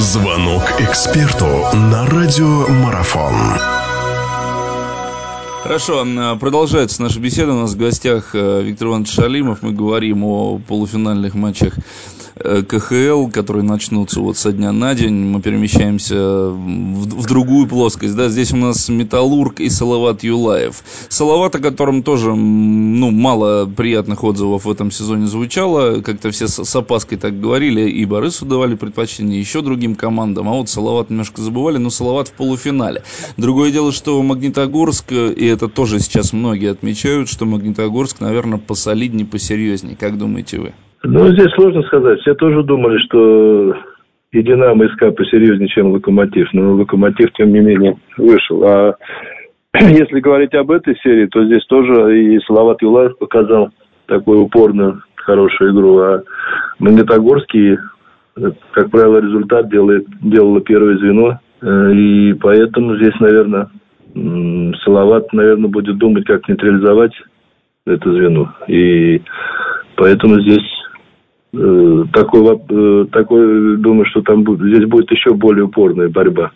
Звонок эксперту на радиомарафон. Хорошо, а, продолжается наша беседа. У нас в гостях э, Виктор Иванович Шалимов. Мы говорим о полуфинальных матчах Э, КХЛ, которые начнутся вот со дня на день. Мы перемещаемся в, в другую плоскость. Да? Здесь у нас Металлург и Салават Юлаев. Салават, о котором тоже ну, мало приятных отзывов в этом сезоне звучало. Как-то все с, с опаской так говорили. И Борису давали предпочтение еще другим командам. А вот Салават немножко забывали. Но Салават в полуфинале. Другое дело, что Магнитогорск, и это тоже сейчас многие отмечают, что Магнитогорск, наверное, посолиднее, посерьезнее. Как думаете вы? Ну, здесь сложно сказать. Все тоже думали, что и Динамо, и СКА посерьезнее, чем Локомотив. Но Локомотив, тем не менее, вышел. А если говорить об этой серии, то здесь тоже и Салават Юлаев показал такую упорную, хорошую игру. А Магнитогорский, как правило, результат делает, делало первое звено. Э, и поэтому здесь, наверное, Салават, наверное, будет думать, как нейтрализовать это звено. И поэтому здесь такой, э, такой, думаю, что там будет, здесь будет еще более упорная борьба.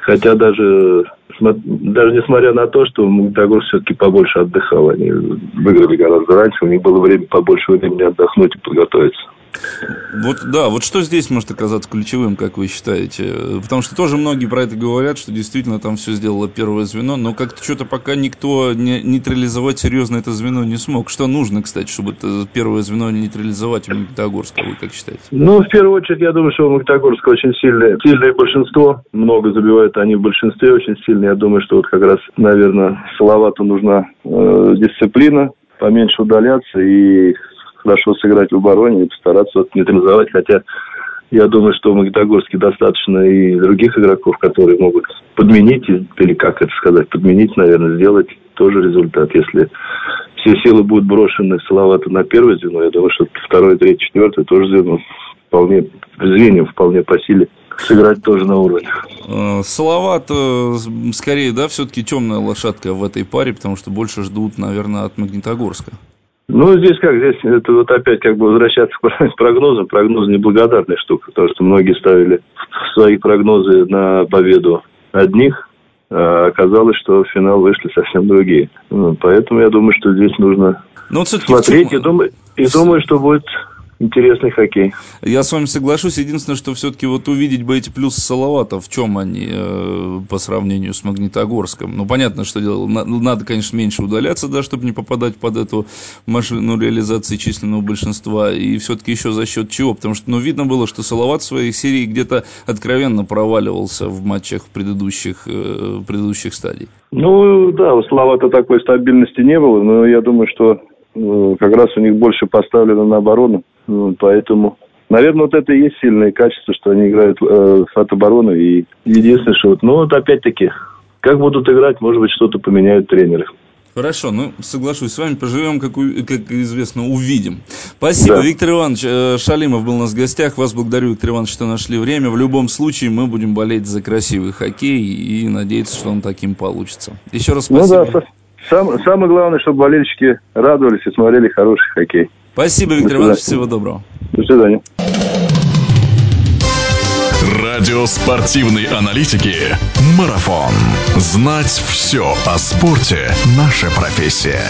Хотя даже, даже несмотря на то, что Магнитогорск все-таки побольше отдыхал, они выиграли гораздо раньше, у них было время побольше времени отдохнуть и подготовиться. Вот да, вот что здесь может оказаться ключевым, как вы считаете? Потому что тоже многие про это говорят, что действительно там все сделало первое звено, но как-то что-то пока никто не, нейтрализовать серьезно это звено не смог. Что нужно, кстати, чтобы это первое звено нейтрализовать у Магнитогорска, вы как считаете? Ну, в первую очередь, я думаю, что у Магнитогорска очень сильное, сильное большинство, много забивают они в большинстве очень сильно. Я думаю, что вот как раз, наверное, Салавату нужна э, дисциплина, поменьше удаляться и хорошо сыграть в обороне и постараться вот нейтрализовать, хотя я думаю, что в Магнитогорске достаточно и других игроков, которые могут подменить, или как это сказать, подменить, наверное, сделать тоже результат. Если все силы будут брошены Салавата на первое звено, я думаю, что второе, третье, четвертое тоже звено вполне, звеньям вполне по силе сыграть тоже на уровне. Э, Салават, э, скорее, да, все-таки темная лошадка в этой паре, потому что больше ждут, наверное, от Магнитогорска. Ну, здесь как, здесь это вот опять как бы возвращаться к прогнозам. Прогноз неблагодарная штука, потому что многие ставили свои прогнозы на победу одних, а оказалось, что в финал вышли совсем другие. Ну, поэтому я думаю, что здесь нужно ну, вот смотреть и думать, и думаю, что будет интересный хоккей. Я с вами соглашусь. Единственное, что все-таки вот увидеть бы эти плюсы Салавата, в чем они э, по сравнению с Магнитогорском. Ну, понятно, что дело. Надо, конечно, меньше удаляться, да, чтобы не попадать под эту машину реализации численного большинства. И все-таки еще за счет чего? Потому что, ну, видно было, что Салават в своей серии где-то откровенно проваливался в матчах предыдущих, э, предыдущих стадий. Ну, да, у Салавата такой стабильности не было, но я думаю, что э, как раз у них больше поставлено на оборону. Поэтому, наверное, вот это и есть сильное качество, что они играют э, от обороны. И единственное, что вот, ну вот опять-таки, как будут играть, может быть, что-то поменяют тренеры. Хорошо, ну соглашусь с вами, поживем, как, как известно, увидим. Спасибо, да. Виктор Иванович э, Шалимов был у нас в гостях. Вас благодарю, Виктор Иванович, что нашли время. В любом случае мы будем болеть за красивый хоккей и надеяться, что он таким получится. Еще раз спасибо. Ну да, сам, самое главное, чтобы болельщики радовались и смотрели хороший хоккей. Спасибо, Виктор Иванович. Всего доброго. До свидания. Радио спортивной аналитики «Марафон». Знать все о спорте – наша профессия.